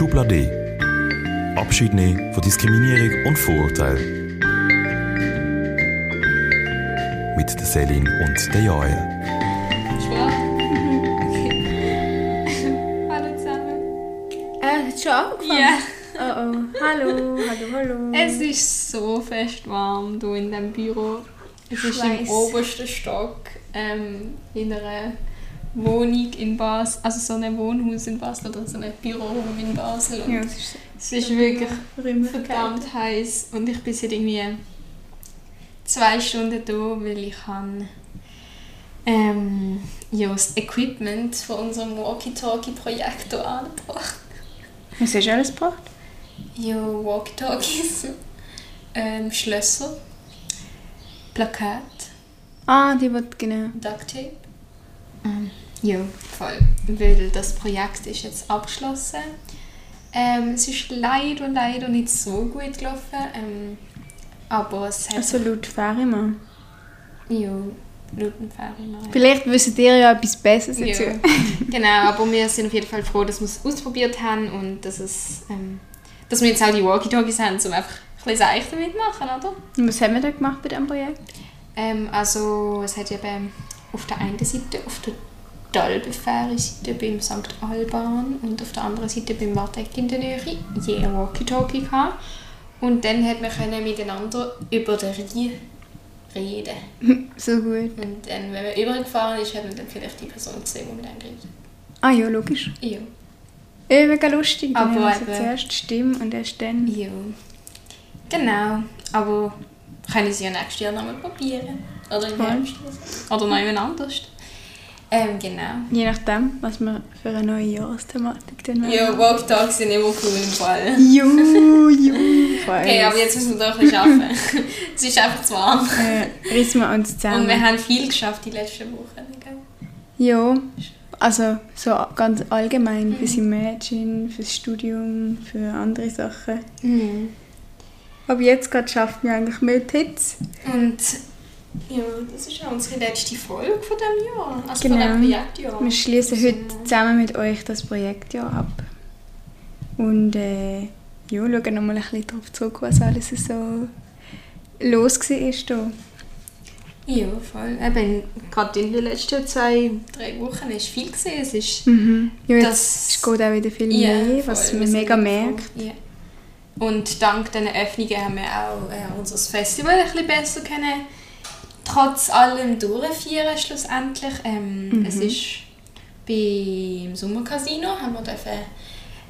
Schublade. Abschied nehmen von Diskriminierung und Vorurteil. Mit der Selin und der Joel. Okay. Hallo zusammen. Äh, hat schon angefangen? Ja. Oh oh. Hallo, hallo, hallo. Es ist so fest warm hier in diesem Büro. Es ist im obersten Stock ähm, in einer Wohnung in Basel, also so ein Wohnhaus in Basel oder so ein Büroraum in Basel. Und ja, es ist es ist wirklich verdammt heiß und ich bin seit irgendwie zwei Stunden da, weil ich habe ähm, ja, das Equipment von unserem Walkie-Talkie-Projekt angebracht. Was hast du alles gebracht? Ja, Walkie-Talkies, ähm, Schlösser, Plakat, Ah, die wird genau. Ducktape. Ähm, ja, voll. Weil das Projekt ist jetzt abgeschlossen. Ähm, es ist leider, leider nicht so gut gelaufen. Ähm, aber es hat Also laut Ferimann. Ja, laut dem Ferimann. Vielleicht wisst ihr ja etwas Besseres Ja. dazu. genau, aber wir sind auf jeden Fall froh, dass wir es ausprobiert haben und dass, es, ähm, dass wir jetzt auch die Walkie-Talkies haben, um einfach ein bisschen Seich damit machen, oder? Und was haben wir da gemacht bei diesem Projekt? Ähm, also es hat eben auf der einen Seite auf der Dalbefähre-Seite beim St. Alban und auf der anderen Seite beim Warteck in der Nähe je ein Walkie-Talkie gehabt. Und dann hat man können miteinander über den Rhein reden. so gut. Und dann, wenn man übergefahren ist, hat man dann vielleicht die Person gesehen, die mit einem redet. Ah ja, logisch. Ja. Ja, mega lustig. Dann Aber haben wir zuerst Stimme und erst dann... Ja. Genau. Aber können Sie ja nächstes Jahr nochmal probieren. Oder im. Herbst. oder noch jemand anders. Ähm, genau. Je nachdem, was wir für eine neue Jahresthematik dann machen. Ja, Walk-Talks sind immer cool im Fall. Ju, ju, Okay, aber jetzt müssen wir doch ein bisschen arbeiten. es ist einfach zu warm. Äh, rissen wir uns zusammen. Und wir haben viel geschafft die letzten Wochen. Gell? Ja, also so ganz allgemein Mhm. fürs Imagine, fürs Studium, für andere Sachen. Mhm. Aber jetzt gerade schaffen wir eigentlich mehr Hits. Und ja, das ist auch unsere letzte Folge von diesem Jahr. Also Genau. von diesem Projektjahr. Wir schließen Also, heute zusammen mit euch das Projektjahr ab. Und äh, ja, schauen nochmal ein bisschen darauf zurück, was alles so los war. hier. Ja, voll. Eben, gerade in den letzten zwei, drei Wochen ist viel gesehen. Es ist Mhm. Ja, jetzt Das- geht auch wieder viel Ja, mehr, voll. was man mega merkt. Ja. Und dank diesen Öffnungen haben wir auch äh, unser Festival ein bisschen besser können, trotz allem durchführen schlussendlich. Ähm, Mhm. Es ist beim Sommercasino haben wir dürfen,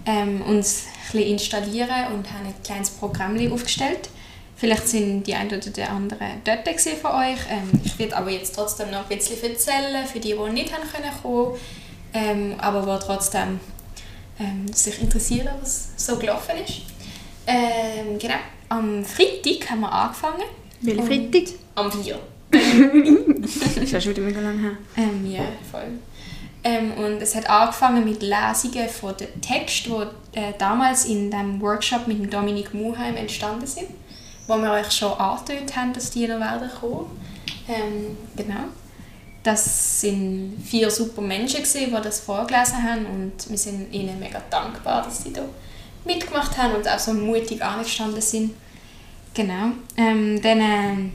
ähm, uns ein bisschen installieren und haben ein kleines Programm aufgestellt. Vielleicht sind die einen oder die anderen dort von euch. Ähm, ich werde aber jetzt trotzdem noch ein bisschen erzählen, für die, die nicht haben können kommen ähm, aber die trotzdem ähm, sich interessieren, was so gelaufen ist. Ähm, genau. Am Freitag haben wir angefangen. Welcher Und- Freitag? Am 4. Das ist ja schon wieder mega lang her. Ähm, ja, voll. Ähm, und es hat angefangen mit Lesungen von den Texten, die äh, damals in dem Workshop mit dem Dominik Muheim entstanden sind, wo wir euch schon angetönt haben, dass die noch werden kommen. Ähm, genau. Das sind vier super Menschen, gewesen, die das vorgelesen haben und wir sind ihnen mega dankbar, dass sie da mitgemacht haben und auch so mutig angestanden sind. Genau. Ähm, dann, ähm,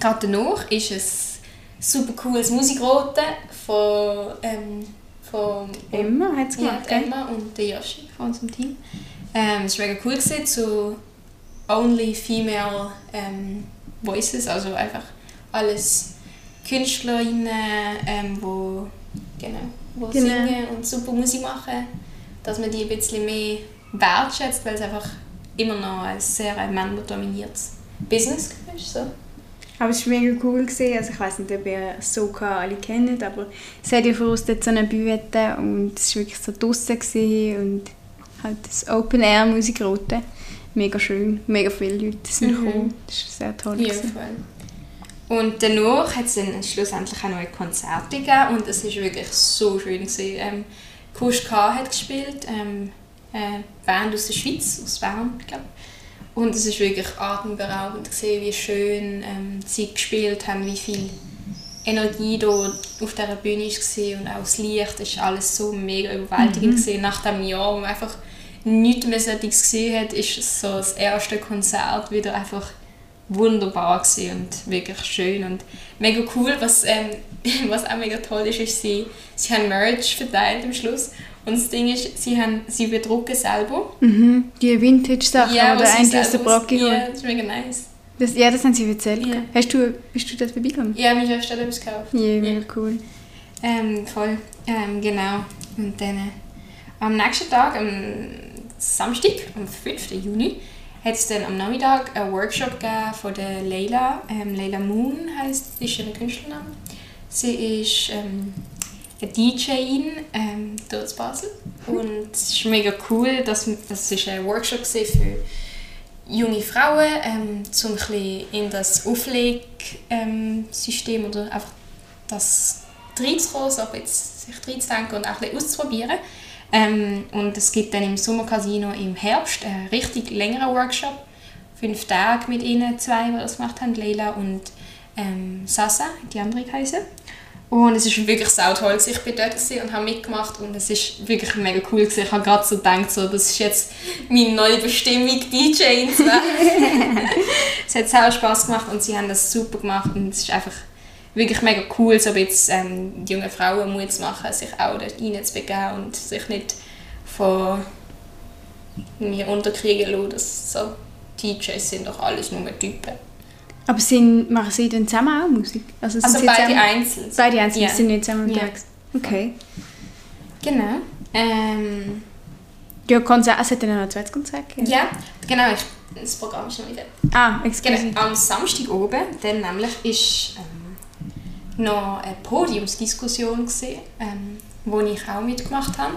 gerade danach ist es super cooles Musikrote von, ähm, von Emma hat es gemacht? Emma und der Yoshi von unserem Team. Ähm, es war mega cool gewesen, zu only female ähm, voices, also einfach alles Künstlerinnen, ähm, wo, genau, wo Genau. singen und super Musik machen, dass man die ein bisschen mehr wertschätzt, weil es einfach immer noch ein sehr männerdominiertes Business ist. So. Aber es war mega cool. Gewesen. Also ich weiß nicht, ob ihr Soka alle kennt, aber es hat ja voraus dort so eine Bühne und es war wirklich so draussen und halt das Open-Air-Musikrote. Mega schön, mega viele Leute sind Mhm. gekommen. Das war sehr toll. Ja. Und danach hat es dann schlussendlich auch noch ein Konzert gegeben und es war wirklich so schön. Gewesen. Ähm, Kusch K hat gespielt, ähm, eine Band aus der Schweiz, aus Bern, ich glaube. Und es war wirklich atemberaubend, gewesen, wie schön ähm, sie gespielt haben, wie viel Energie da auf dieser Bühne war und auch das Licht, war alles so mega überwältigend. gewesen. Nach dem Jahr, wo man einfach nichts mehr solches gesehen hat, ist so das erste Konzert wieder einfach wunderbar gewesen und wirklich schön und mega cool. Was, ähm, was auch mega toll ist, ist, sie, sie haben Merch verteilt am Schluss und das Ding ist, sie, haben, sie bedrucken selber. Mhm. Die Vintage-Sachen, Ja, oder eigentlich aus der Brocke Ja, das ist mega nice. Das, ja, das haben sie erzählt. Ja. Hast du, bist du dort vorbeigegangen? Ja, meine Schwester hat etwas gekauft. Ja, mega cool. Ähm, voll. Ähm, genau. Und dann äh, am nächsten Tag, am Samstag, am 5. Juni, hat es dann am Nachmittag einen Workshop gegeben von der Leila. Ähm, Leila Moon heisst, ist ihr Künstlername. Sie ist ähm, eine DJin ähm, dort in Basel. Und es ist mega cool, dass das ist ein Workshop für junge Frauen, ähm, um ein in das Auflegsystem oder einfach das reinzukommen, so bisschen sich reinzudenken und auch ein bisschen auszuprobieren. Ähm, und es gibt dann im Sommercasino im Herbst einen richtig längeren Workshop. Fünf Tage mit ihnen, zwei, die das gemacht haben, Leila und ähm, Sasa, die andere heißen. Und es war wirklich sau toll. Ich bin dort und habe mitgemacht und es ist wirklich mega cool. Gewesen. Ich habe gerade so gedacht, so, das ist jetzt meine neue Bestimmung, DJ zu werden. es hat sehr Spaß gemacht und sie haben das super gemacht und es ist einfach wirklich mega cool, so jetzt ähm, die jungen Frauen Mut zu machen, sich auch dort reinzubegeben und sich nicht von mir unterkriegen lassen, dass so DJs sind doch alles nur Typen. Aber sind, machen sie dann zusammen auch Musik? sind Also sie beide zusammen, einzeln. Beide einzeln, Ja. sind nicht zusammen unterwegs? Okay. Genau. Ähm, Ja, Konzert, es hat dann auch noch ein zweites Konzert gegeben. ja, genau. ich- Das Programm ist noch wieder. Ah, excuse. Genau, am Samstag oben, dann nämlich ist ähm, noch eine Podiumsdiskussion gesehen, ähm, wo ich auch mitgemacht habe.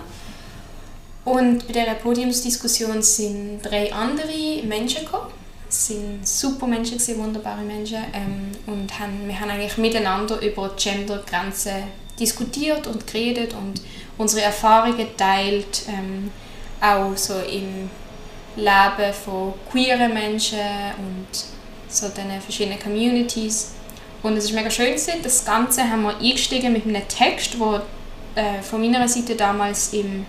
Und bei dieser Podiumsdiskussion sind drei andere Menschen gekommen. Sind super Menschen, gewesen, wunderbare Menschen. Ähm, und haben, wir haben eigentlich miteinander über Gendergrenzen diskutiert und geredet und unsere Erfahrungen geteilt, ähm, auch so im Leben von queeren Menschen und so diesen verschiedenen Communities. Und es ist mega schön gewesen. Das Ganze haben wir eingestiegen mit einem Text, der äh, von meiner Seite damals im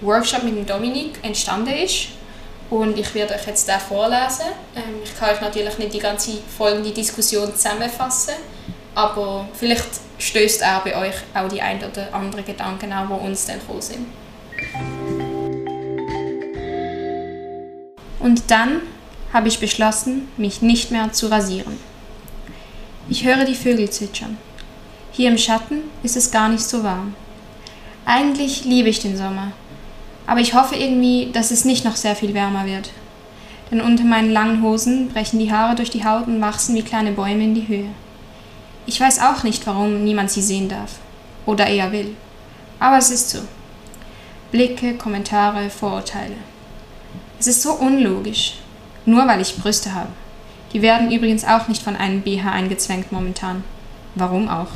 Workshop mit dem Dominik entstanden ist. Und ich werde euch jetzt den vorlesen. Ähm, ich kann euch natürlich nicht die ganze folgende Diskussion zusammenfassen, aber vielleicht stößt er bei euch auch die ein oder andere Gedanken an, die uns dann gekommen sind. Und dann habe ich beschlossen, mich nicht mehr zu rasieren. Ich höre die Vögel zwitschern. Hier im Schatten ist es gar nicht so warm. Eigentlich liebe ich den Sommer, aber ich hoffe irgendwie, dass es nicht noch sehr viel wärmer wird. Denn unter meinen langen Hosen brechen die Haare durch die Haut und wachsen wie kleine Bäume in die Höhe. Ich weiß auch nicht, warum niemand sie sehen darf. Oder eher will. Aber es ist so. Blicke, Kommentare, Vorurteile. Es ist so unlogisch. Nur weil ich Brüste habe. Die werden übrigens auch nicht von einem BH eingezwängt momentan. Warum auch?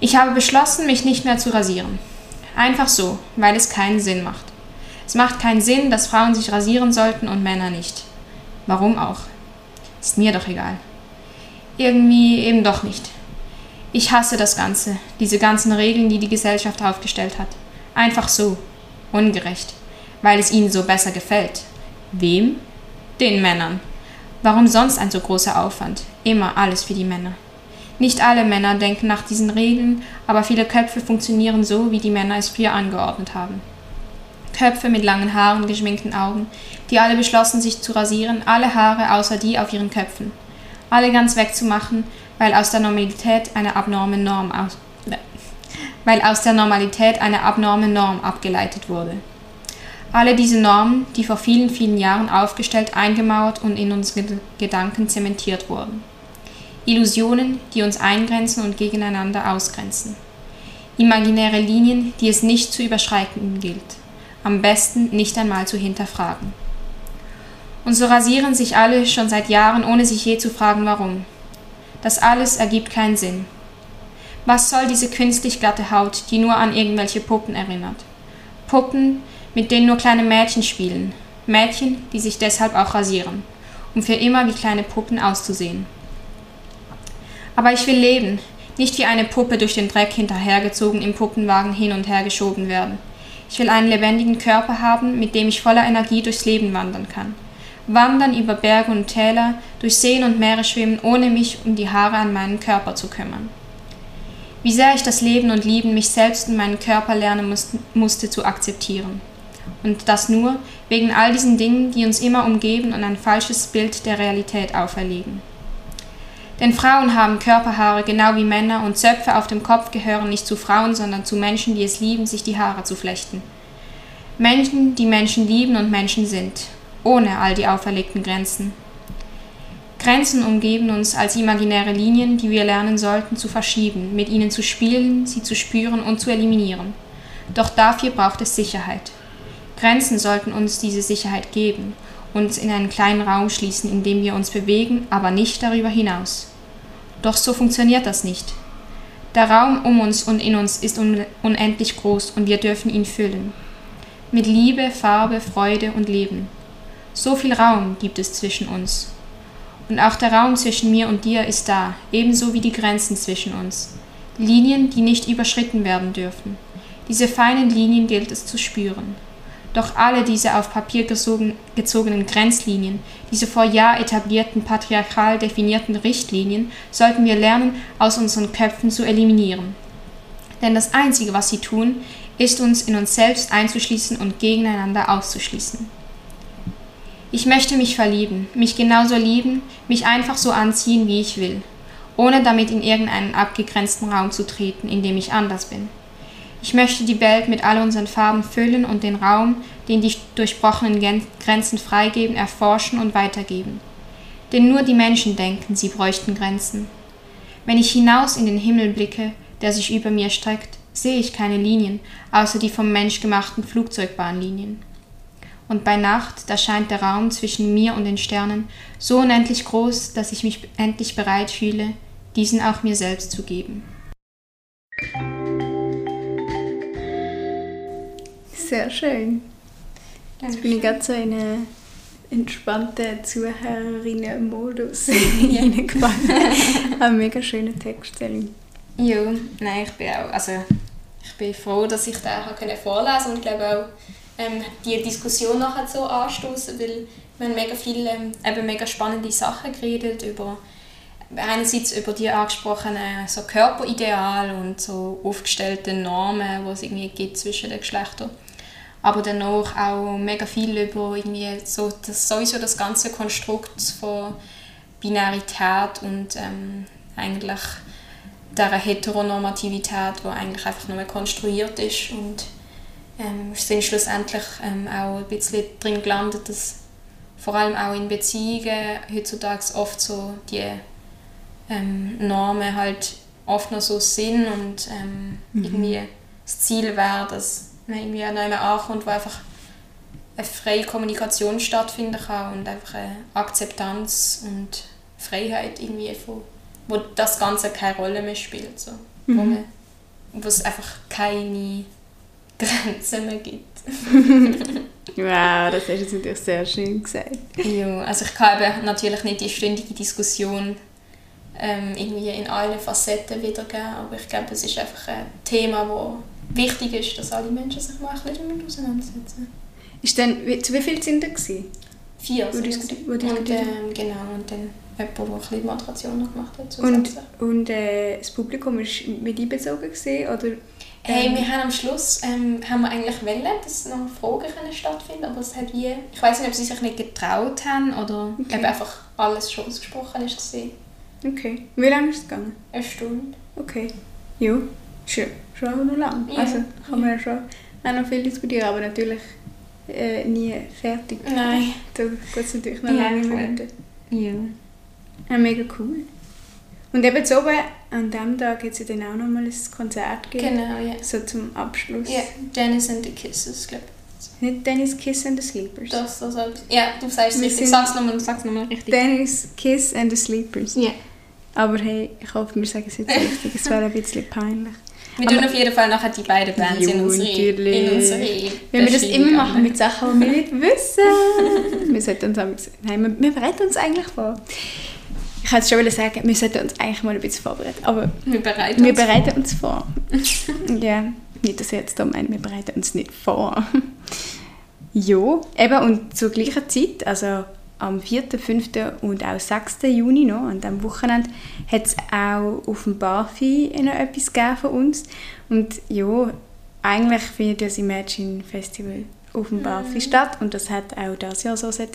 Ich habe beschlossen, mich nicht mehr zu rasieren. Einfach so, weil es keinen Sinn macht. Es macht keinen Sinn, dass Frauen sich rasieren sollten und Männer nicht. Warum auch? Ist mir doch egal. Irgendwie eben doch nicht. Ich hasse das Ganze, diese ganzen Regeln, die die Gesellschaft aufgestellt hat. Einfach so. Ungerecht. Weil es ihnen so besser gefällt. Wem? Den Männern. Warum sonst ein so großer Aufwand? Immer alles für die Männer. Nicht alle Männer denken nach diesen Regeln, aber viele Köpfe funktionieren so, wie die Männer es früher angeordnet haben. Köpfe mit langen Haaren, geschminkten Augen, die alle beschlossen, sich zu rasieren, alle Haare außer die auf ihren Köpfen. Alle ganz wegzumachen, weil aus der Normalität eine abnorme Norm aus weil aus der Normalität eine abnorme Norm abgeleitet wurde. Alle diese Normen, die vor vielen, vielen Jahren aufgestellt, eingemauert und in unsere Gedanken zementiert wurden. Illusionen, die uns eingrenzen und gegeneinander ausgrenzen. Imaginäre Linien, die es nicht zu überschreiten gilt. Am besten nicht einmal zu hinterfragen. Und so rasieren sich alle schon seit Jahren, ohne sich je zu fragen, warum. Das alles ergibt keinen Sinn. Was soll diese künstlich glatte Haut, die nur an irgendwelche Puppen erinnert? Puppen, mit denen nur kleine Mädchen spielen. Mädchen, die sich deshalb auch rasieren, um für immer wie kleine Puppen auszusehen. Aber ich will leben, nicht wie eine Puppe durch den Dreck hinterhergezogen im Puppenwagen hin und her geschoben werden. Ich will einen lebendigen Körper haben, mit dem ich voller Energie durchs Leben wandern kann. Wandern über Berge und Täler, durch Seen und Meere schwimmen, ohne mich um die Haare an meinen Körper zu kümmern. Wie sehr ich das Leben und Lieben, mich selbst und meinen Körper lernen musste zu akzeptieren. Und das nur wegen all diesen Dingen, die uns immer umgeben und ein falsches Bild der Realität auferlegen. Denn Frauen haben Körperhaare genau wie Männer und Zöpfe auf dem Kopf gehören nicht zu Frauen, sondern zu Menschen, die es lieben, sich die Haare zu flechten. Menschen, die Menschen lieben und Menschen sind, ohne all die auferlegten Grenzen. Grenzen umgeben uns als imaginäre Linien, die wir lernen sollten zu verschieben, mit ihnen zu spielen, sie zu spüren und zu eliminieren. Doch dafür braucht es Sicherheit. Grenzen sollten uns diese Sicherheit geben, uns in einen kleinen Raum schließen, in dem wir uns bewegen, aber nicht darüber hinaus. Doch so funktioniert das nicht. Der Raum um uns und in uns ist unendlich groß und wir dürfen ihn füllen. Mit Liebe, Farbe, Freude und Leben. So viel Raum gibt es zwischen uns. Und auch der Raum zwischen mir und dir ist da, ebenso wie die Grenzen zwischen uns. Linien, die nicht überschritten werden dürfen. Diese feinen Linien gilt es zu spüren. Doch alle diese auf Papier gezogenen Grenzlinien, diese vor Jahr etablierten patriarchal definierten Richtlinien, sollten wir lernen, aus unseren Köpfen zu eliminieren. Denn das Einzige, was sie tun, ist uns in uns selbst einzuschließen und gegeneinander auszuschließen. Ich möchte mich verlieben, mich genauso lieben, mich einfach so anziehen, wie ich will, ohne damit in irgendeinen abgegrenzten Raum zu treten, in dem ich anders bin. Ich möchte die Welt mit all unseren Farben füllen und den Raum, den die durchbrochenen Grenzen freigeben, erforschen und weitergeben. Denn nur die Menschen denken, sie bräuchten Grenzen. Wenn ich hinaus in den Himmel blicke, der sich über mir streckt, sehe ich keine Linien, außer die vom Mensch gemachten Flugzeugbahnlinien. Und bei Nacht, da scheint der Raum zwischen mir und den Sternen so unendlich groß, dass ich mich endlich bereit fühle, diesen auch mir selbst zu geben. Sehr schön. Jetzt bin ich gerade so in einen entspannten Zuhörerinnen-Modus hineingefallen. Ein mega schöner Text, Ja, nein, ich bin auch, also ich bin froh, dass ich den vorlesen und ich glaube auch, ähm, die Diskussion nachher so anstoßen, weil wir haben mega viele ähm, eben mega spannende Sachen geredet über einerseits über die angesprochenen so Körperideal und so aufgestellte Normen, die es irgendwie gibt zwischen den Geschlechtern aber danach auch mega viel über irgendwie so das, sowieso das ganze Konstrukt von Binarität und ähm, eigentlich der Heteronormativität, die eigentlich einfach nur konstruiert ist und ähm, sind schlussendlich ähm, auch ein bisschen drin gelandet, dass vor allem auch in Beziehungen heutzutage oft so die ähm, Normen halt oft noch so sind und ähm, mhm. irgendwie das Ziel wäre, dass irgendwie an einem ankommt, wo einfach eine freie Kommunikation stattfinden kann und einfach eine Akzeptanz und Freiheit irgendwie von, wo das Ganze keine Rolle mehr spielt, so. Mhm. wo, man, wo es einfach keine Grenzen mehr gibt. wow, das hast du jetzt natürlich sehr schön gesagt. Ja, also ich kann eben natürlich nicht die ständige Diskussion ähm, irgendwie in allen Facetten wiedergeben, aber ich glaube, es ist einfach ein Thema, das wichtig ist, dass alle Menschen sich mal ein bisschen damit auseinandersetzen. Ist denn, zu wie viel sind da gewesen? Vier. Wo diskutiert und, ähm, genau, und dann jemand, der ein bisschen Moderation noch gemacht hat. Und, und äh, das Publikum war mit einbezogen gewesen, oder? Hey, ähm, wir haben am Schluss ähm, haben wir eigentlich wollen, dass noch Fragen können stattfinden aber es hat wie, ich weiß nicht, ob sie sich nicht getraut haben oder okay. einfach alles schon ausgesprochen ist gesehen. Okay. Wie lange ist es gegangen? Eine Stunde. Okay. Jo. Schön schon noch lang. Ja. Also kann man ja schon auch noch viel diskutieren, aber natürlich äh, nie fertig. Nein. Da geht es natürlich noch ja, lange Minuten. Ja. ja. Mega cool. Und eben so oben, an diesem Tag hat es ja dann auch noch mal ein Konzert gegeben. Genau, ja. So zum Abschluss. Ja, Dennis and the Kisses, glaube ich. Nicht Dennis Kiss and the Sleepers. Das, das. Ja, du sagst es richtig. Sag's nochmal, sag's nochmal richtig. Dennis Kiss and the Sleepers. Ja. Aber hey, ich hoffe, wir sagen es jetzt richtig. es wäre ein bisschen peinlich. Wir tun auf jeden Fall nachher die beiden Bands jo, in unsere, in unsere Wenn wir das immer machen mit Sachen, die wir nicht wissen. wir sollten uns nein, wir, wir bereiten uns eigentlich vor. Ich hätte schon sagen, wir sollten uns eigentlich mal ein bisschen vorbereiten, aber wir bereiten, wir uns, bereiten vor. uns vor. ja. Nicht, dass ihr jetzt da meint, wir bereiten uns nicht vor. ja, eben und zur gleichen Zeit, also am 4., 5. und auch 6. Juni noch, an diesem Wochenende, hat es auch auf dem Barfi noch etwas gegeben von uns. Und ja, eigentlich findet das Imagine Festival auf dem Barfi statt und das hat auch dieses Jahr so sein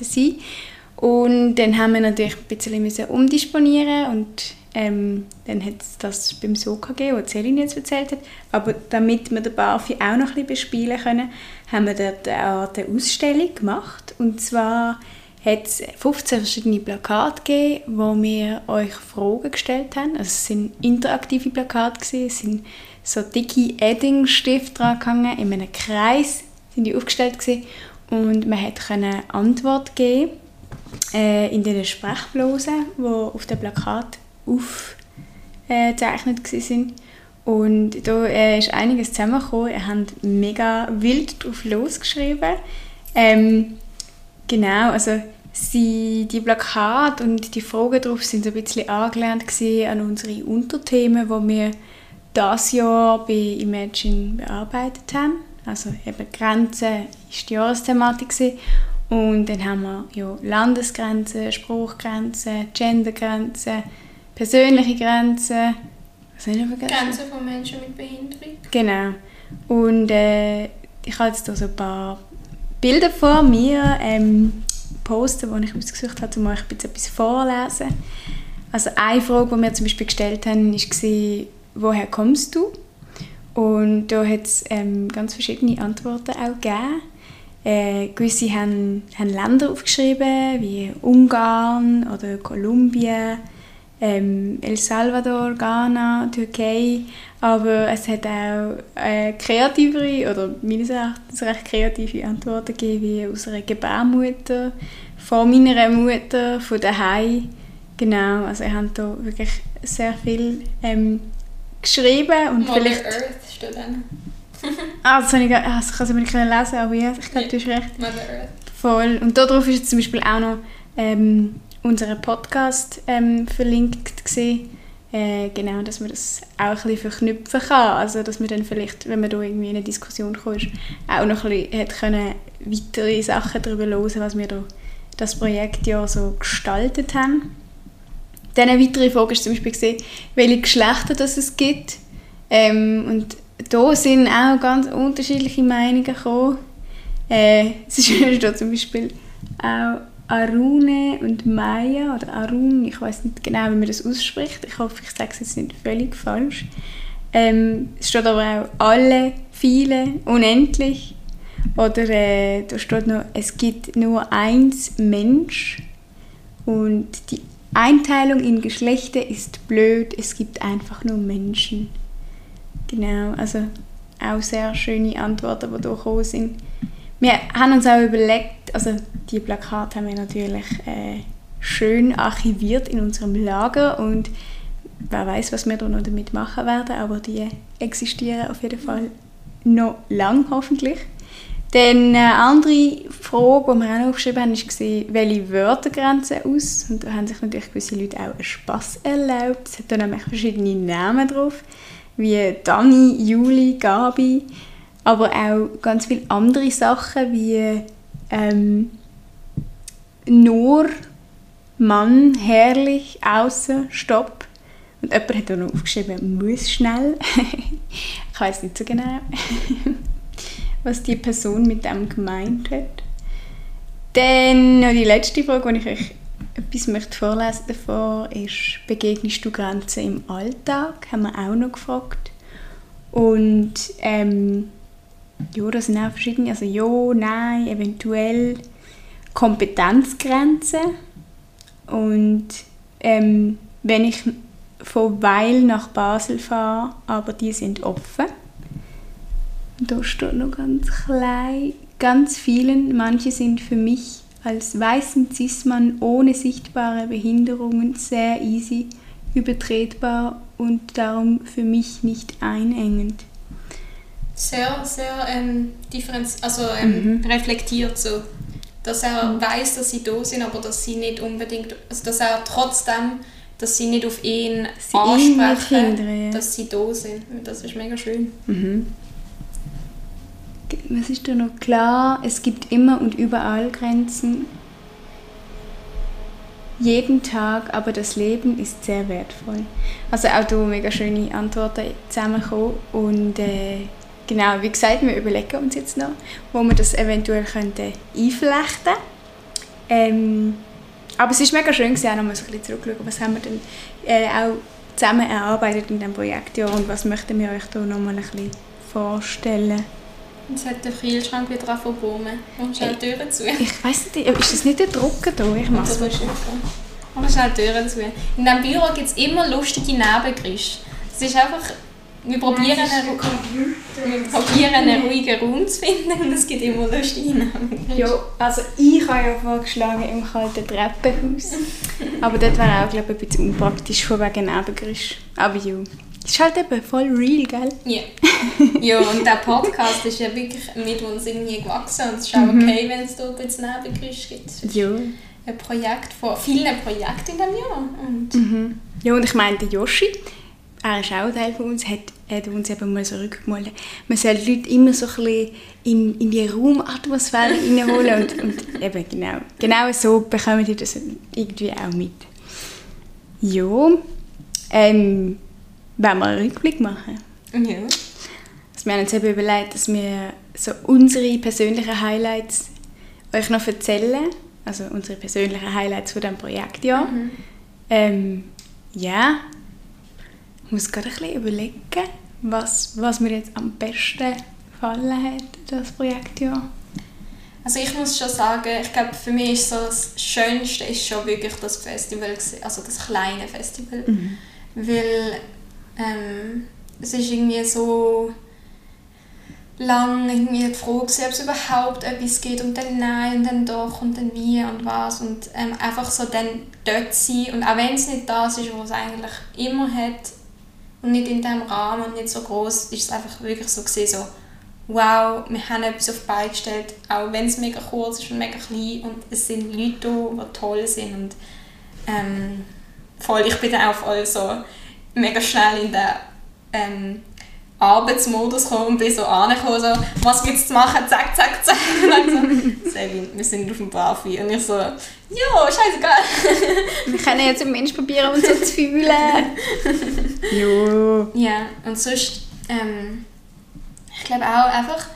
Und dann haben wir natürlich ein bisschen müssen umdisponieren und ähm, dann hat es das beim Soka gegeben, was Celine jetzt erzählt hat. Aber damit wir den Barfi auch noch ein bisschen bespielen können, haben wir dort eine Ausstellung gemacht. Und zwar hat es 15 verschiedene Plakate gegeben, wo wir euch Fragen gestellt haben. Also es sind interaktive Plakate, gewesen. es sind so dicke Edding-Stifte dran in einem Kreis sind die aufgestellt gewesen. und man konnte Antwort geben äh, in den Sprechblosen, die auf dem Plakat aufgezeichnet äh, sind. Und da äh, ist einiges zusammengekommen. Er hat mega wild drauf losgeschrieben. Ähm, genau, also sie, die Plakate und die Fragen drauf sind ein bisschen angelehnt an unsere Unterthemen, die wir das Jahr bei Imagine bearbeitet haben. Also eben Grenzen war die Jahresthematik. Und dann haben wir ja Landesgrenzen, Spruchgrenzen, Gendergrenzen, persönliche Grenzen. Was habe ich vergessen? Grenzen von Menschen mit Behinderung. Genau. Und äh, ich habe jetzt hier so ein paar Bilder vor mir ähm, posten, die ich ausgesucht habe, um euch etwas vorlesen. Also eine Frage, die wir zum Beispiel gestellt haben, war, woher kommst du? Und da hat es ähm, ganz verschiedene Antworten auch gegeben. Äh, gewisse haben, haben Länder aufgeschrieben, wie Ungarn oder Kolumbien, ähm, El Salvador, Ghana, Türkei. Aber es hat auch äh, kreativere oder meines Erachtens recht kreative Antworten gegeben, wie aus einer Gebärmutter, von meiner Mutter, von daheim. Genau, also ich habe da wirklich sehr viel ähm, geschrieben. Und Mother vielleicht, Earth steht dann. ah, das, habe ich, das kann ich nicht lesen, aber ja, ich glaube, du hast recht. Mother Earth. Voll. Und darauf ist jetzt zum Beispiel auch noch ähm, unser Podcast ähm, verlinkt gesehen. Äh, genau, dass man das auch ein bisschen verknüpfen kann. Also, dass man dann vielleicht, wenn man da irgendwie in eine Diskussion kommt, auch noch ein bisschen hat können weitere Sachen darüber hören, was wir da das Projekt ja so gestaltet haben. Dann eine weitere Frage ist zum Beispiel gesehen, welche Geschlechter das es gibt. Ähm, und da sind auch ganz unterschiedliche Meinungen gekommen. Äh, es ist da zum Beispiel auch Arune und Maya oder Arun, ich weiß nicht genau, wie man das ausspricht. Ich hoffe, ich sage es jetzt nicht völlig falsch. Ähm, es steht aber auch alle, viele, unendlich. Oder äh, da steht noch, es gibt nur eins Mensch und die Einteilung in Geschlechter ist blöd, es gibt einfach nur Menschen. Genau, also auch sehr schöne Antworten, die da gekommen sind. Wir haben uns auch überlegt, also die Plakate haben wir natürlich äh, schön archiviert in unserem Lager und wer weiß, was wir da noch damit machen werden, aber die existieren auf jeden Fall noch lang hoffentlich. Dann eine andere Frage, die wir auch aufgeschrieben haben, war, welche Wörter grenzen aus? Und da haben sich natürlich gewisse Leute auch einen Spass erlaubt. Es hat da nämlich verschiedene Namen drauf, wie Dani, Juli, Gabi, aber auch ganz viele andere Sachen wie ähm, nur, Mann, herrlich, außen, stopp. Und jemand hat auch noch aufgeschrieben, muss schnell. ich weiß nicht so genau. was die Person mit dem gemeint hat. Dann noch die letzte Frage, die ich euch etwas möchte vorlesen davon, ist, begegnest du Grenzen im Alltag? Haben wir auch noch gefragt. Und ähm, ja, das sind auch verschiedene, also ja, nein, eventuell Kompetenzgrenzen. Und ähm, wenn ich von Weil nach Basel fahre, aber die sind offen, da steht noch ganz klein, ganz vielen, manche sind für mich als weißen Cis-Mann ohne sichtbare Behinderungen sehr easy, übertretbar und darum für mich nicht einengend. Sehr, sehr ähm, also, ähm, mhm. reflektiert so. Dass er mhm. weiß, dass sie da sind, aber dass sie nicht unbedingt, also dass er trotzdem, dass sie nicht auf ihn sie ansprechen, hindern, ja. dass sie da sind. Das ist mega schön. Mhm. was ist da noch klar? Es gibt immer und überall Grenzen. Jeden Tag, aber das Leben ist sehr wertvoll. Also auch da mega schöne Antworten zusammengekommen. Und äh, genau, wie gesagt, wir überlegen uns jetzt noch, wo wir das eventuell könnten einflechten ähm, Aber es ist mega schön, gewesen, auch nochmal so ein bisschen zurückzuschauen, was haben wir denn äh, auch zusammen erarbeitet in diesem Projekt ja, und was möchten wir euch da nochmal ein bisschen vorstellen. Jetzt hat der Kühlschrank wieder angefangen Und schnell die Türen zu. Ich weiss nicht, ist das nicht der Drucker da? Ich mach's mal. Aber schnell die Türen zu. In diesem Büro gibt es immer lustige Nebengeräusche. Es ist einfach... Wir probieren, einen, wir probieren einen ruhigen Raum zu finden und es gibt immer lustige Nebengeräusche. Ja, also ich habe ja vorgeschlagen im kalten Treppenhaus. Aber dort wäre auch, glaube ich, ein bisschen unpraktisch von wegen Nebengeräusch. Aber ja. Das ist halt eben voll real, gell? Ja. ja, und der Podcast ist ja wirklich mit uns irgendwie gewachsen und es ist auch mhm. okay, wenn es da ein bisschen Nebengeräusche gibt. Ja. Ein Projekt von vielen Projekten in diesem Jahr. Und mhm. Ja, und ich meine, der Yoshi, er ist auch Teil von uns, hat, hat uns eben mal so rückgemalt, man soll die Leute immer so ein bisschen in, in die Raumatmosphäre reinholen und, und eben genau, genau so bekommen die das irgendwie auch mit. Ja, ähm, wollen wir einen Rückblick machen? Ja. Also wir haben uns eben überlegt, dass wir so unsere persönlichen Highlights euch noch erzählen. Also unsere persönlichen Highlights von diesem Projekt, ja. Mhm. Ähm, ja. Ich muss gerade ein bisschen überlegen, was, was mir jetzt am besten gefallen hat, das Projekt, ja. Also ich muss schon sagen, ich glaube für mich ist so das Schönste ist schon wirklich das Festival, also das kleine Festival. Mhm. Weil ähm, es ist irgendwie so lang irgendwie die Frage, ob es überhaupt etwas gibt und dann nein und dann doch und dann wie und was und ähm, einfach so dann dort sein und auch wenn es nicht das ist, was es eigentlich immer hat und nicht in diesem Rahmen und nicht so groß, ist es einfach wirklich so gesehen so wow, wir haben etwas auf die Beine gestellt, auch wenn es mega kurz ist und mega klein und es sind Leute da, die toll sind und ähm, voll, ich bin dann auch voll so mega schnell in den ähm, Arbeitsmodus gekommen und bin so angekommen, so, was gibt es zu machen, zack, zack, zack. Und so, Selin, wir sind auf dem Bravi. Und ich so, ja, scheißegal. wir können jetzt im Mensch probieren, uns so zu fühlen. jo. Ja, und sonst, ähm, ich glaube auch einfach,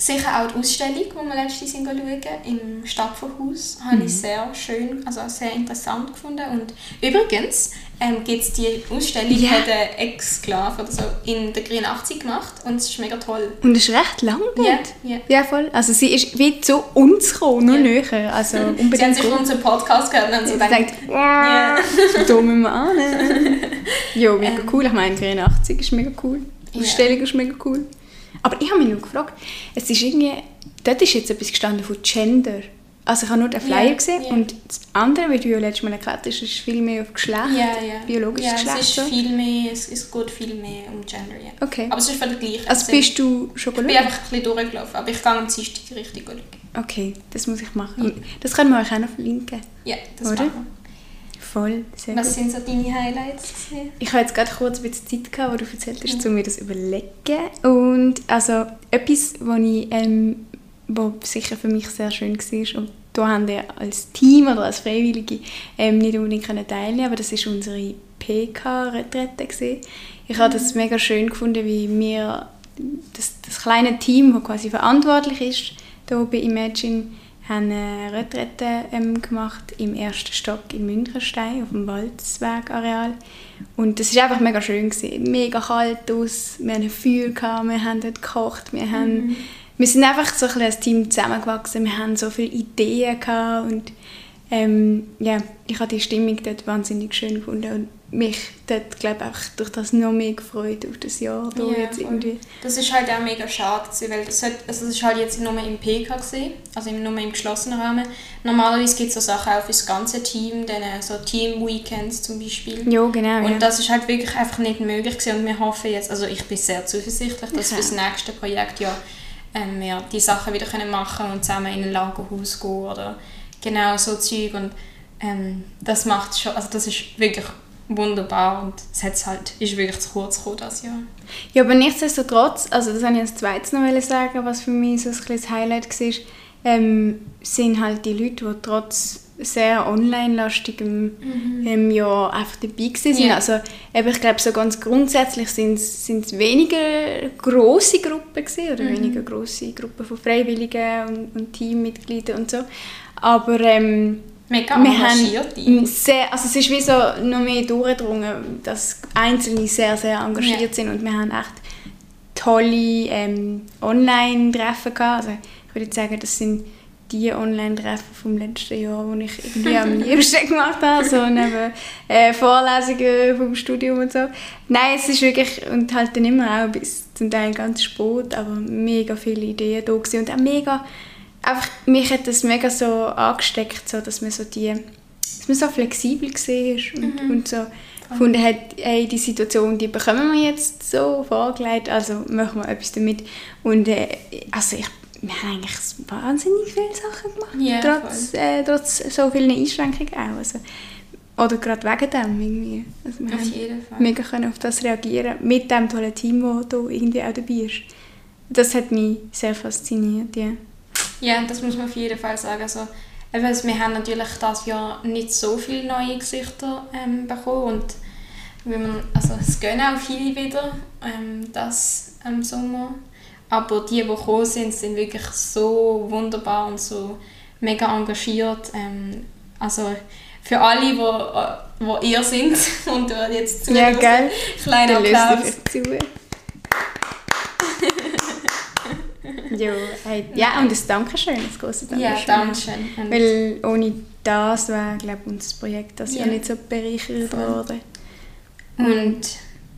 sicher auch die Ausstellung, die wir letztens schauen im Stadtverhaus, mhm. habe ich sehr schön, also sehr interessant gefunden. Und übrigens ähm, gibt es die Ausstellung, yeah. hat der Ex-Sklave oder so in der Green 80 gemacht und es ist mega toll. Und es ist recht lang. Ja, yeah. ja, voll. Also sie ist wie zu uns gekommen, nur yeah. näher. Also unbedingt sie haben sich unseren Podcast gehört und haben so gedacht, yeah. da müssen wir an. ja, mega ähm, cool. Ich meine, Green 80 ist mega cool. Die Ausstellung ist mega cool. Aber ich habe mich nur gefragt, es ist irgendwie, dort ist jetzt etwas gestanden von Gender. Also ich habe nur den Flyer yeah, gesehen yeah. und das andere, wie du ja letztes Mal erklärt hast, ist viel mehr auf Geschlecht, yeah, biologisches Geschlecht. es ist viel mehr, es, es geht viel mehr um Gender, ja. Okay. Aber es ist völlig gleich. Also, also bist du schon Ich bin einfach ein bisschen durchgelaufen, aber ich gehe am Dienstag richtig schauen. Okay, das muss ich machen. Das können wir euch auch noch verlinken. Ja, das Oder? machen. Voll, sehr Was gut. sind so deine Highlights? Ich habe jetzt gerade kurz ein bisschen Zeit gehabt, wo du erzählt hast, mhm. um mir das zu überlegen. Und also etwas, was ich, ähm, wo sicher für mich sehr schön war, und da haben wir als Team oder als Freiwillige ähm, nicht unbedingt können teilnehmen aber das war unsere PK-Retrette. Ich habe das mhm. mega schön gefunden, wie wir, das, das kleine Team, das quasi verantwortlich ist, hier bei Imagine, haben eine Retrette ähm, gemacht im ersten Stock in Münchenstein auf dem Waldswegareal und das war einfach mega schön gewesen. mega kalt aus, wir hatten ein Feuer gehabt, wir haben dort gekocht, wir haben mhm. wir sind einfach so ein, ein Team zusammengewachsen, wir haben so viele Ideen gehabt und ähm, ja, ich habe die Stimmung dort wahnsinnig schön gefunden und mich dort, glaube ich, durch das noch mehr gefreut auf das Jahr da ja, jetzt irgendwie. Das ist halt auch mega schade gewesen, weil das, hat, also das ist halt jetzt nur im PK gewesen, also nur im geschlossenen Rahmen. Normalerweise gibt es so Sachen auch für das ganze Team, dann äh, so Team-Weekends zum Beispiel. Ja, genau. Und ja. das ist halt wirklich einfach nicht möglich gewesen und wir hoffen jetzt, also ich bin sehr zuversichtlich, dass ja. für das nächste Projekt ja ähm, wir die Sachen wieder können machen und zusammen in ein Lagerhaus gehen oder genau so Zeug und ähm, das macht schon, also das ist wirklich wunderbar und es hat's halt, ist wirklich zu kurz gekommen das Jahr. Ja, aber nichtsdestotrotz, also das wollte ich als zweites noch sagen, was für mich so ein kleines Highlight war, ähm, sind halt die Leute, die trotz sehr online-lastigem ähm, Jahr einfach dabei waren. Ja. Also eben, ich glaube, so ganz grundsätzlich sind es weniger grosse Gruppen gewesen, oder weniger grosse Gruppen von Freiwilligen und, und Teammitgliedern und so. Aber ähm, Mega wir engagiert. haben sehr, also es ist wie so noch mehr durchgedrungen, dass Einzelne sehr, sehr engagiert Ja. sind und wir haben echt tolle ähm, Online-Treffen gehabt. Also ich würde sagen, das sind die Online-Treffen vom letzten Jahr, die ich irgendwie am liebsten gemacht habe, so neben äh, Vorlesungen vom Studium und so. Nein, es ist wirklich, und halt dann immer auch bis zum Teil ganz spät, aber mega viele Ideen da gewesen und auch mega, einfach, mich hat das mega so angesteckt, so, dass man so die, dass man so flexibel war und, und so gefunden hat, ey, die Situation, die bekommen wir jetzt so vorgelegt, also machen wir etwas damit. Und äh, also ich, wir haben eigentlich wahnsinnig viele Sachen gemacht, Ja, trotz, äh, trotz so vielen Einschränkungen auch. Also, oder gerade wegen dem irgendwie. Also wir Auf jeden Fall. mega können auf das reagieren, mit dem tollen Team, das da irgendwie auch dabei ist. Das hat mich sehr fasziniert, ja. Ja, das muss man auf jeden Fall sagen. Also, eben, also wir haben natürlich das Jahr nicht so viele neue Gesichter ähm, bekommen und wenn man, also es gehen auch viele wieder, ähm, das im Sommer. Aber die, die gekommen sind, sind wirklich so wunderbar und so mega engagiert. Ähm, also für alle, die wo, wo ihr sind und jetzt Ja, zuhören, gell? kleiner Applaus. dich zu. Ja, hey, ja, und ein Dankeschön, ein Ja, Dankeschön. danke schön. Und- Weil ohne das wäre, glaube ich, unser Projekt das Ja. ja nicht so bereichert Voll. worden. Und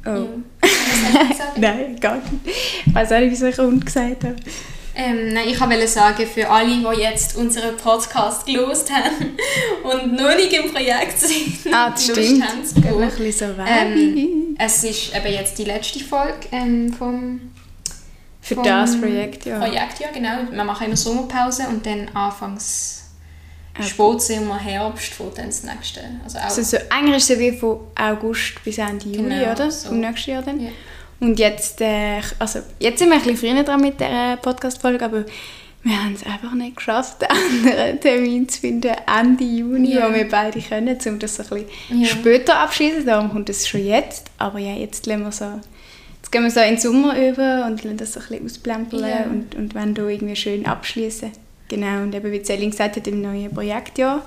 Oh. ja. Nein, gar nicht. Ich weiß auch nicht, wieso ich rund gesagt habe. Ähm, nein, ich wollte sagen, für alle, die jetzt unseren Podcast gelost haben und noch nicht im Projekt sind, Ah, das stimmt. haben so Ähm, es ist eben jetzt die letzte Folge ähm, vom Für vom das Projekt, ja. Projekt, ja genau. Wir machen immer Sommerpause und dann anfangs Ja. Spätsommer, Herbst fängt dann das nächste. Also auch, Also so, eigentlich ist es wie von August bis Ende Juli, Genau, oder? so. Vom nächsten Jahr dann. Ja. Und jetzt, äh, also jetzt sind wir ein bisschen früher dran mit der Podcast-Folge, aber wir haben es einfach nicht geschafft, einen anderen Termin zu finden, Ende Juni, Ja. wo wir beide können, um das ein bisschen Ja. später abschließen. Darum kommt es schon jetzt. Aber ja, jetzt lassen wir so, jetzt gehen wir so in den Sommer über und lassen das so ein bisschen ausblempeln Ja. und, und wollen da irgendwie schön abschließen. Genau, und eben wie Celine gesagt hat, im neuen Projektjahr.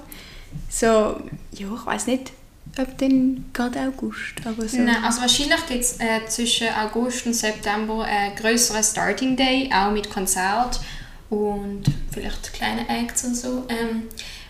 So, ja, ich weiß nicht, ob dann gerade August, aber so. Nein, also wahrscheinlich gibt es äh, zwischen August und September einen größeren Starting Day, auch mit Konzert und vielleicht kleinen Acts und so, ähm,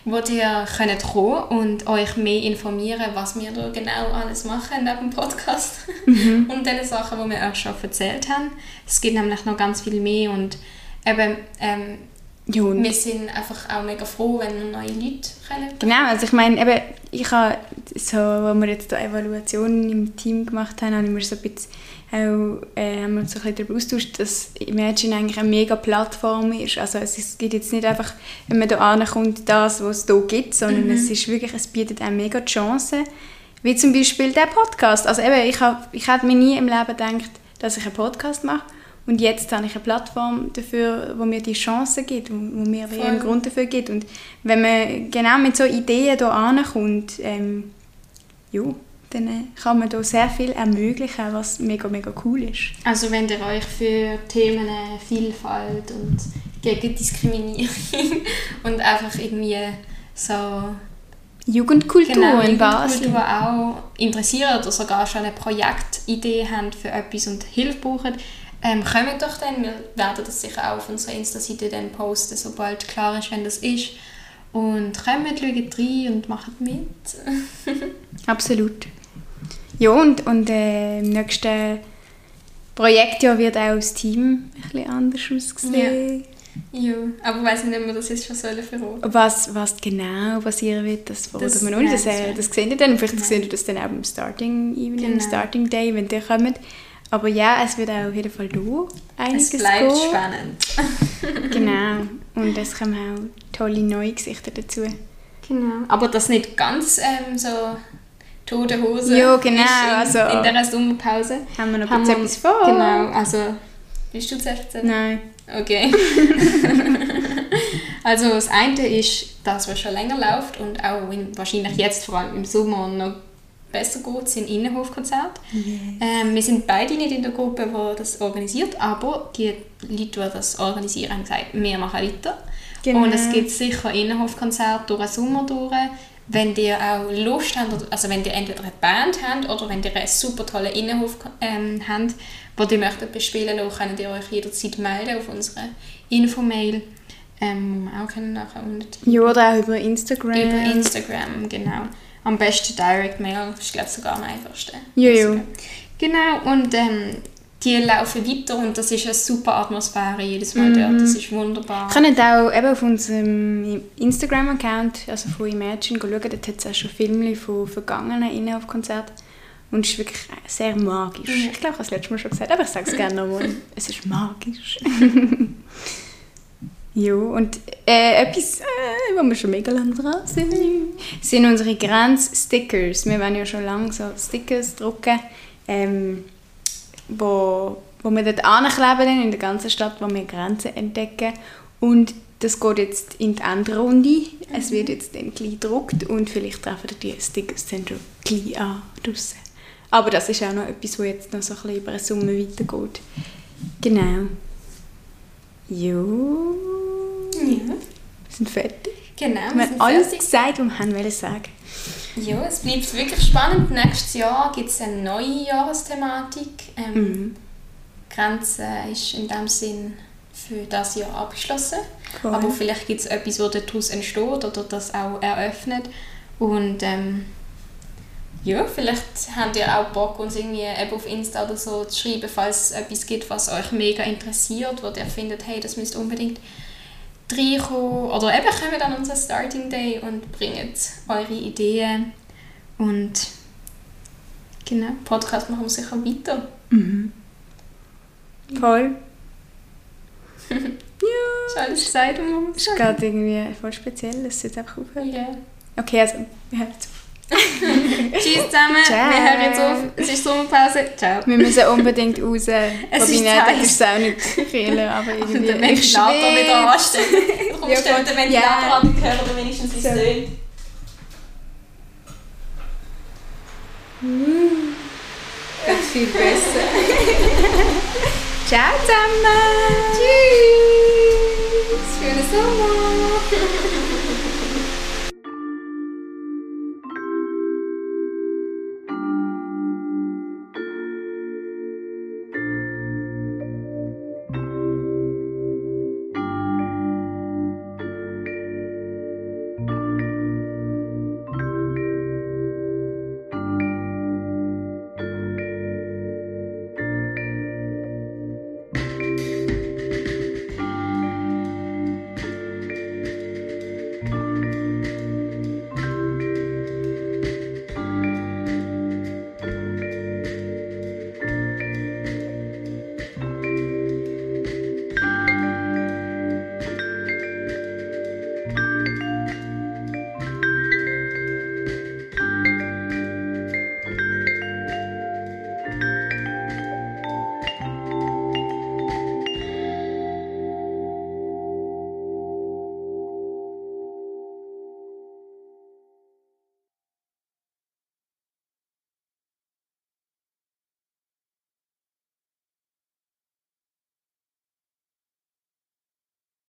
wo ihr könnt kommen und euch mehr informieren, was wir da genau alles machen neben dem Podcast und den Sachen, die wir euch schon erzählt haben. Es gibt nämlich noch ganz viel mehr und eben, ähm, Ja, wir sind einfach auch mega froh, wenn wir neue Leute kennen. Genau, also ich meine, eben, ich habe so, als wir jetzt die Evaluation im Team gemacht haben, habe ich mir so ein bisschen auch, äh, haben wir uns ein bisschen darüber austauscht, dass Imagine eigentlich eine mega Plattform ist. Also es, gibt jetzt nicht einfach, wenn man da ankommt, das, was es hier gibt, sondern es ist wirklich, es bietet auch mega die Chancen, wie zum Beispiel der Podcast. Also eben, ich, hab, ich hätte mir nie im Leben gedacht, dass ich einen Podcast mache und jetzt habe ich eine Plattform dafür, wo mir die Chance gibt, wo, wo mir Voll. einen Grund dafür gibt. Und wenn man genau mit so Ideen hier ankommt, ähm, ja, dann kann man da sehr viel ermöglichen, was mega, mega cool ist. Also wenn ihr euch für Themen äh, Vielfalt und gegen Diskriminierung und einfach irgendwie so Jugendkultur genau, in Basel. Jugendkultur auch interessiert oder sogar schon eine Projektidee habt für etwas und Hilfe braucht, ähm, kommt doch dann. Wir werden das sicher auch auf unserer Insta-Seite dann posten, sobald klar ist, wenn das ist. Und kommt, schaut rein und macht mit. Absolut. Ja, und, und äh, im nächsten Projektjahr wird auch das Team ein bisschen anders aussehen. ja, aber ich weiß nicht, ob wir das jetzt schon sollen verraten Was, was genau passieren wird, das verraten wir noch nicht. Das, äh, das seht ihr dann. Vielleicht Nein. seht ihr das dann auch am Starting Evening, Genau. Starting Day, wenn ihr kommt. Aber ja, es wird auch auf jeden Fall da einiges Es bleibt gehen. spannend. Genau. Und es kommen auch tolle neue Gesichter dazu. Genau. Aber das nicht ganz ähm, so Tote Hose Ja, genau, in, also- in dieser Sommerpause. Haben wir noch Haben wir- etwas vor? Genau, also... Bist du zuerst erzählen? Nein. Okay. also das eine ist das, was schon länger läuft und auch in, wahrscheinlich jetzt vor allem im Sommer noch besser geht, sind Innenhofkonzerte. Ähm, wir sind beide nicht in der Gruppe, die das organisiert, aber die Leute, die das organisieren, haben gesagt, wir machen weiter. Genau. Und es gibt sicher Innenhofkonzerte durch den Sommer durch. Wenn ihr auch Lust habt, also wenn ihr entweder eine Band habt oder wenn ihr einen super tollen Innenhof ähm, habt, wo ihr möchtet bespielen möchtet, könnt ihr euch jederzeit melden auf unsere Infomail, ähm, die wir auch können nachher unten Ja, oder auch über Instagram. über Instagram, genau. Am besten Direct Mail, ist glaube sogar am einfachsten. Ja. Genau, und ähm, die laufen weiter und das ist eine super Atmosphäre jedes Mal Mhm. dort, das ist wunderbar. Ihr könnt auch eben auf unserem Instagram-Account, also von Imagine, schauen. Dort hat es auch schon Filme von vergangenen Innenhofkonzerten. Und es ist wirklich sehr magisch. Mhm. Ich glaube, ich habe es letztes Mal schon gesagt, aber ich sage es gerne nochmal. es ist magisch. ja, und äh, etwas, äh, wo wir schon mega lange dran sind, sind unsere Grenzstickers. Wir wollen ja schon lange so Stickers drucken, ähm, wo, wo wir dort ankleben in der ganzen Stadt, wo wir Grenzen entdecken. Und das geht jetzt in die Endrunde. Es wird jetzt dann gleich gedruckt und vielleicht treffen die Stickers dann schon gleich an draussen. Aber das ist auch noch etwas, was jetzt noch so ein bisschen über den Sommer weitergeht. Genau. Jo. Ja, Wir sind fertig. genau, Wir wir haben alles fertig. gesagt, was wir haben wollen sagen. Ja, es bleibt wirklich spannend. Nächstes Jahr gibt es eine neue Jahresthematik. Ähm, Mhm. Grenze ist in dem Sinn für das Jahr abgeschlossen. Voll. Aber vielleicht gibt es etwas, das daraus entsteht oder das auch eröffnet. Und ähm, ja, vielleicht habt ihr auch Bock, uns irgendwie eben auf Insta oder so zu schreiben, falls es etwas gibt, was euch mega interessiert, wo ihr findet, hey, das müsst unbedingt reinkommen. Oder eben kommt an unseren Starting Day und bringt eure Ideen. Und genau, Podcast machen wir sicher weiter. Voll. Ist alles gesagt, ist gerade irgendwie voll speziell, dass es jetzt einfach aufhört. Ja. Okay, also, wir hören jetzt. Tschüss zusammen, Ciao. wir hören jetzt auf. Es ist Sommerpause. Ciao. Wir müssen unbedingt raus. Wobei, ist heiß. das ist es auch nicht Kille, aber Und irgendwie... den Ventilator ich wieder anstellen. Komm, Ja, stell den Ventilator Ja. an, dann hören wir wenigstens, wie es So. tönt. Ganz viel besser. Ciao zusammen! Tschüss! Schönen Sommer.